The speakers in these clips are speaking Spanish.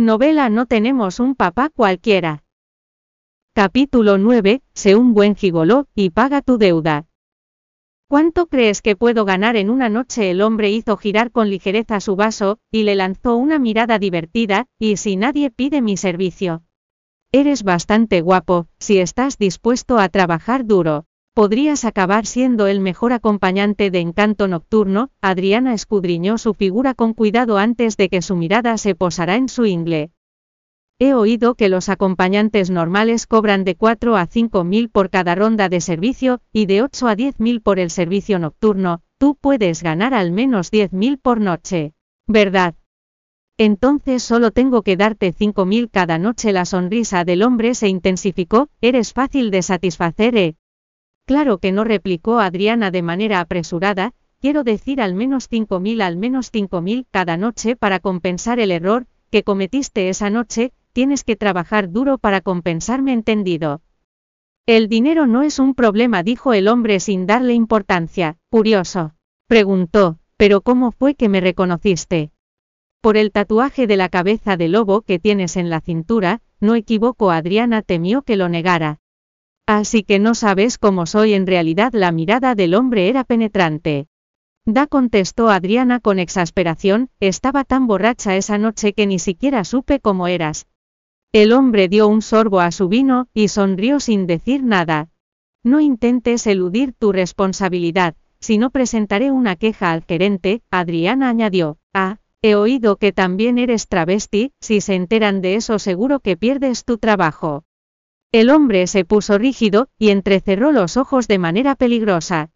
Novela No tenemos un papá cualquiera. Capítulo 9. Sé un buen gigoló y paga tu deuda. ¿Cuánto crees que puedo ganar en una noche? El hombre hizo girar con ligereza su vaso, y le lanzó una mirada divertida, y si nadie pide mi servicio. Eres bastante guapo, si estás dispuesto a trabajar duro. Podrías acabar siendo el mejor acompañante de encanto nocturno, Adriana escudriñó su figura con cuidado antes de que su mirada se posara en su ingle. He oído que los acompañantes normales cobran de 4 a 5 mil por cada ronda de servicio, y de 8 a 10 mil por el servicio nocturno, tú puedes ganar al menos 10 mil por noche. ¿Verdad? Entonces solo tengo que darte 5 mil cada noche. La sonrisa del hombre se intensificó, eres fácil de satisfacer, ¿eh? Claro que no replicó Adriana de manera apresurada, quiero decir al menos 5.000 al menos 5.000 cada noche para compensar el error que cometiste esa noche, tienes que trabajar duro para compensarme entendido. El dinero no es un problema, dijo el hombre sin darle importancia, curioso. Preguntó, pero ¿cómo fue que me reconociste? Por el tatuaje de la cabeza de lobo que tienes en la cintura, no equivoco, Adriana temió que lo negara. Así que no sabes cómo soy en realidad la mirada del hombre era penetrante. Da contestó Adriana con exasperación, estaba tan borracha esa noche que ni siquiera supe cómo eras. El hombre dio un sorbo a su vino, y sonrió sin decir nada. No intentes eludir tu responsabilidad, si no presentaré una queja al gerente, Adriana añadió. Ah, he oído que también eres travesti, si se enteran de eso seguro que pierdes tu trabajo. El hombre se puso rígido, y entrecerró los ojos de manera peligrosa.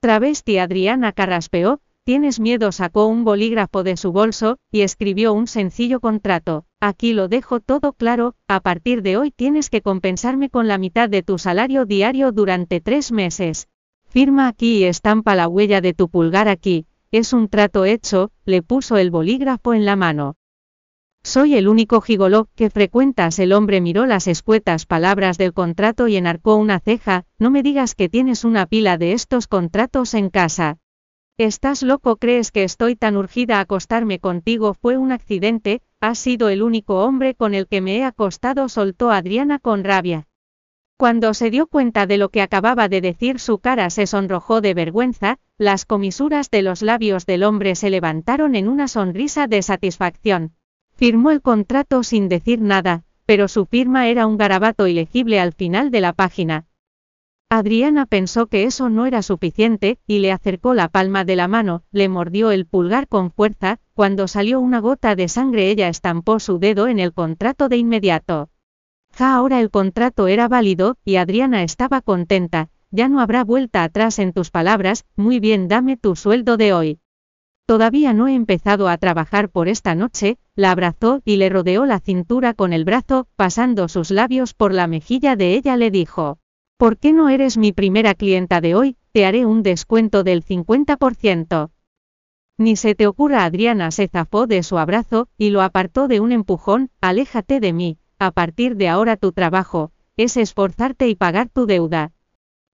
Travesti Adriana carraspeó, ¿tienes miedo? Sacó un bolígrafo de su bolso, y escribió un sencillo contrato. Aquí lo dejo todo claro, a partir de hoy tienes que compensarme con la mitad de tu salario diario durante tres meses. Firma aquí y estampa la huella de tu pulgar aquí. Es un trato hecho, le puso el bolígrafo en la mano. Soy el único gigoló que frecuentas. El hombre miró las escuetas palabras del contrato y enarcó una ceja, no me digas que tienes una pila de estos contratos en casa. ¿Estás loco? ¿Crees que estoy tan urgida a acostarme contigo? Fue un accidente, has sido el único hombre con el que me he acostado, soltó Adriana con rabia. Cuando se dio cuenta de lo que acababa de decir su cara se sonrojó de vergüenza, las comisuras de los labios del hombre se levantaron en una sonrisa de satisfacción. Firmó el contrato sin decir nada, pero su firma era un garabato ilegible al final de la página. Adriana pensó que eso no era suficiente, y le acercó la palma de la mano, le mordió el pulgar con fuerza, cuando salió una gota de sangre ella estampó su dedo en el contrato de inmediato. Ja ahora el contrato era válido, y Adriana estaba contenta, ya no habrá vuelta atrás en tus palabras, muy bien dame tu sueldo de hoy. Todavía no he empezado a trabajar por esta noche, la abrazó y le rodeó la cintura con el brazo, pasando sus labios por la mejilla de ella le dijo, ¿por qué no eres mi primera clienta de hoy? Te haré un descuento del 50%. Ni se te ocurra Adriana se zafó de su abrazo, y lo apartó de un empujón, aléjate de mí, a partir de ahora tu trabajo, es esforzarte y pagar tu deuda.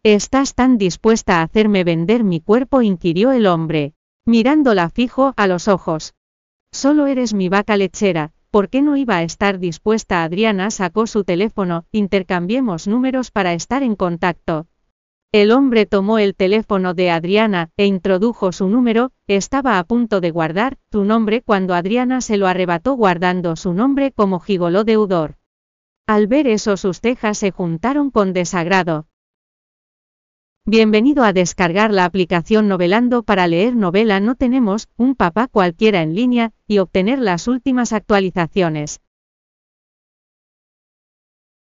¿Estás tan dispuesta a hacerme vender mi cuerpo? inquirió el hombre mirándola fijo a los ojos. Solo eres mi vaca lechera, ¿por qué no iba a estar dispuesta? Adriana sacó su teléfono, intercambiemos números para estar en contacto. El hombre tomó el teléfono de Adriana, e introdujo su número, estaba a punto de guardar su nombre cuando Adriana se lo arrebató guardando su nombre como gigoló deudor. Al ver eso sus cejas se juntaron con desagrado. Bienvenido a descargar la aplicación Novelando para leer novela no tenemos un papá cualquiera en línea y obtener las últimas actualizaciones.